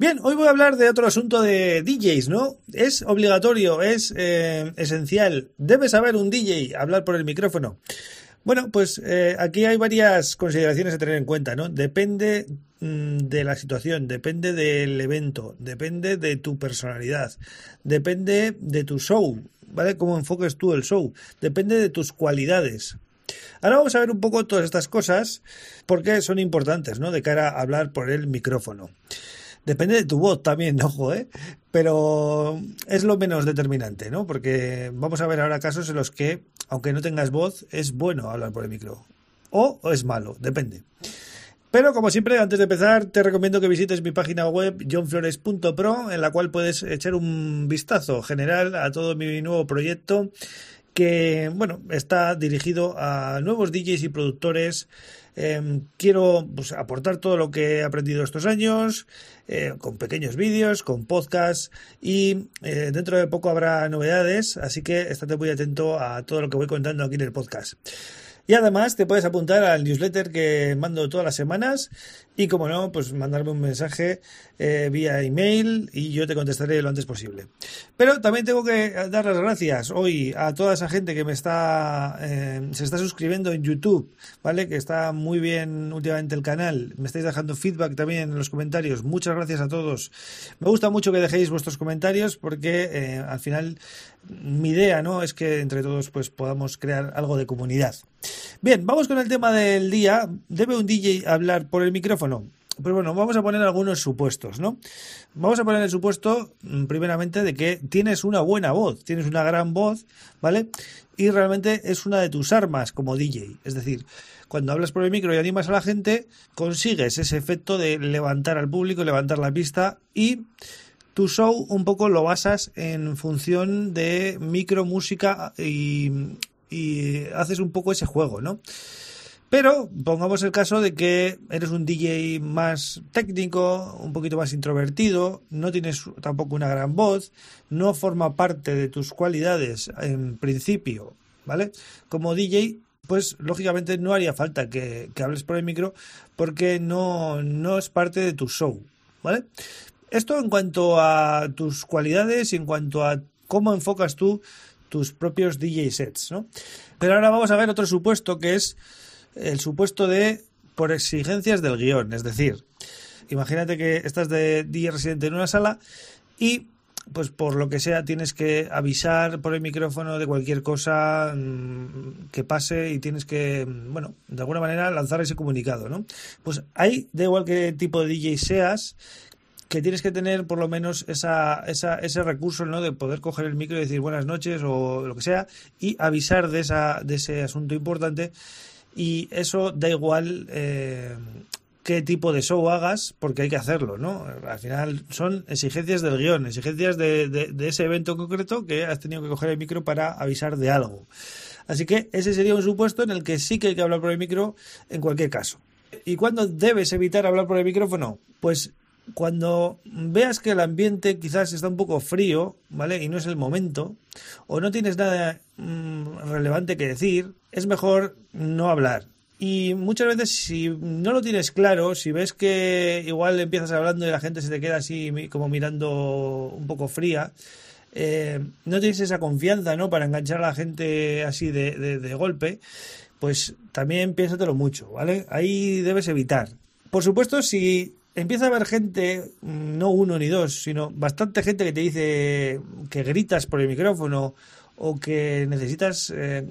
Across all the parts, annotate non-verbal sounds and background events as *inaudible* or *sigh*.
Bien, hoy voy a hablar de otro asunto de DJs, ¿no? Es obligatorio, es eh, esencial. Debe saber un DJ hablar por el micrófono. Bueno, pues eh, aquí hay varias consideraciones a tener en cuenta, ¿no? Depende mm, de la situación, depende del evento, depende de tu personalidad, depende de tu show, ¿vale? Cómo enfoques tú el show, depende de tus cualidades. Ahora vamos a ver un poco todas estas cosas porque son importantes, ¿no? De cara a hablar por el micrófono. Depende de tu voz también, *laughs* ojo, ¿eh? Pero es lo menos determinante, ¿no? Porque vamos a ver ahora casos en los que, aunque no tengas voz, es bueno hablar por el micro. O, es malo, depende. Pero como siempre, antes de empezar, te recomiendo que visites mi página web johnflores.pro, en la cual puedes echar un vistazo general a todo mi nuevo proyecto que, bueno, está dirigido a nuevos DJs y productores Em, quiero pues, aportar todo lo que he aprendido estos años, eh, con pequeños vídeos, con podcasts y eh, dentro de poco habrá novedades, así que estate muy atento a todo lo que voy contando aquí en el podcast. Y además te puedes apuntar al newsletter que mando todas las semanas y como no, pues mandarme un mensaje eh, vía email y yo te contestaré lo antes posible. Pero también tengo que dar las gracias hoy a toda esa gente que me está eh, se está suscribiendo en YouTube, ¿vale? Que está muy bien últimamente el canal. Me estáis dejando feedback también en los comentarios. Muchas gracias a todos. Me gusta mucho que dejéis vuestros comentarios porque eh, al final mi idea, ¿no? Es que entre todos pues podamos crear algo de comunidad. Bien, vamos con el tema del día. ¿Debe un DJ hablar por el micrófono? Pues bueno, vamos a poner algunos supuestos, ¿no? Vamos a poner el supuesto, mm, primeramente, de que tienes una buena voz, tienes una gran voz, ¿vale? Y realmente es una de tus armas como DJ. Es decir, cuando hablas por el micro y animas a la gente, consigues ese efecto de levantar al público, levantar la pista y tu show un poco lo basas en función de micro música y, y haces un poco ese juego, ¿no? Pero pongamos el caso de que eres un DJ más técnico, un poquito más introvertido, no tienes tampoco una gran voz, no forma parte de tus cualidades en principio, ¿vale? Como DJ, pues lógicamente no haría falta que, hables por el micro porque no, no es parte de tu show, ¿vale? Esto en cuanto a tus cualidades y en cuanto a cómo enfocas tú tus propios DJ sets, ¿no? Pero ahora vamos a ver otro supuesto que es el supuesto de por exigencias del guion. Es decir, imagínate que estás de día residente en una sala y pues por lo que sea tienes que avisar por el micrófono de cualquier cosa mm, que pase y tienes que, mm, bueno, de alguna manera lanzar ese comunicado, ¿no? Pues ahí, da igual qué tipo de DJ seas, que tienes que tener por lo menos esa, esa, ese recurso, ¿no? De poder coger el micro y decir buenas noches o lo que sea y avisar de, esa, de ese asunto importante y eso da igual eh, qué tipo de show hagas, porque hay que hacerlo, ¿no? Al final son exigencias del guion, exigencias de, de, ese evento concreto que has tenido que coger el micro para avisar de algo. Así que ese sería un supuesto en el que sí que hay que hablar por el micro en cualquier caso. ¿Y cuándo debes evitar hablar por el micrófono? Pues cuando veas que el ambiente quizás está un poco frío, ¿vale? Y no es el momento, o no tienes nada mm, relevante que decir, es mejor no hablar. Y muchas veces si no lo tienes claro, si ves que igual empiezas hablando y la gente se te queda así como mirando un poco fría, eh, no tienes esa confianza, ¿no? Para enganchar a la gente así de, de golpe, pues también piénsatelo mucho, ¿vale? Ahí debes evitar. Por supuesto, si empieza a haber gente, no uno ni dos, sino bastante gente que te dice que gritas por el micrófono o que necesitas eh,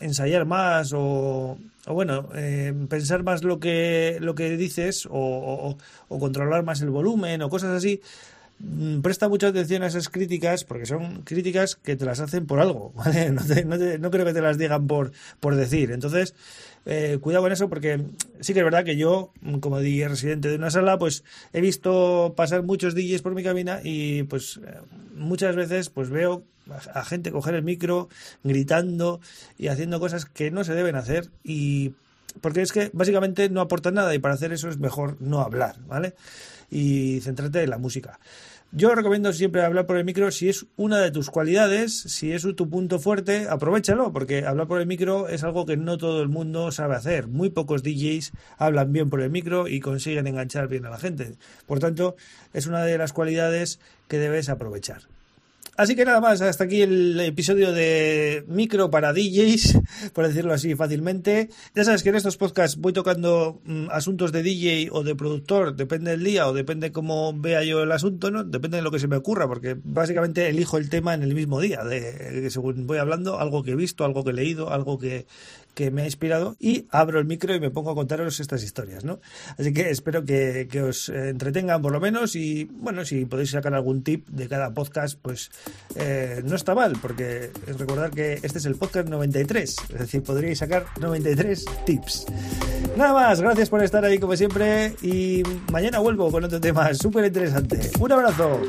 ensayar más o, bueno, eh, pensar más lo que, lo que dices o, controlar más el volumen o cosas así, mm, presta mucha atención a esas críticas porque son críticas que te las hacen por algo, *laughs* ¿vale? No, no, creo que te las digan por, por decir. Entonces, eh, cuidado con eso porque sí que es verdad que yo, como DJ residente de una sala, pues he visto pasar muchos DJs por mi cabina y pues eh, muchas veces pues veo a gente coger el micro gritando y haciendo cosas que no se deben hacer y porque es que básicamente no aporta nada y para hacer eso es mejor no hablar, ¿vale? Y centrarte en la música. Yo recomiendo siempre hablar por el micro si es una de tus cualidades, si es tu punto fuerte, aprovechalo, porque hablar por el micro es algo que no todo el mundo sabe hacer. Muy pocos DJs hablan bien por el micro y consiguen enganchar bien a la gente. Por tanto, es una de las cualidades que debes aprovechar. Así que nada más, hasta aquí el episodio de micro para DJs, *laughs* por decirlo así fácilmente. Ya sabes que en estos podcasts voy tocando mm, asuntos de DJ o de productor, depende del día o depende cómo vea yo el asunto, ¿no? Depende de lo que se me ocurra, porque básicamente elijo el tema en el mismo día, de, según voy hablando, algo que he visto, algo que he leído, algo que, que me ha inspirado y abro el micro y me pongo a contaros estas historias, ¿no? Así que espero que, os entretengan por lo menos y bueno, si podéis sacar algún tip de cada podcast, pues eh, no está mal, porque recordar que este es el podcast 93, es decir, podríais sacar 93 tips. Nada más, gracias por estar ahí como siempre y mañana vuelvo con otro tema súper interesante. Un abrazo.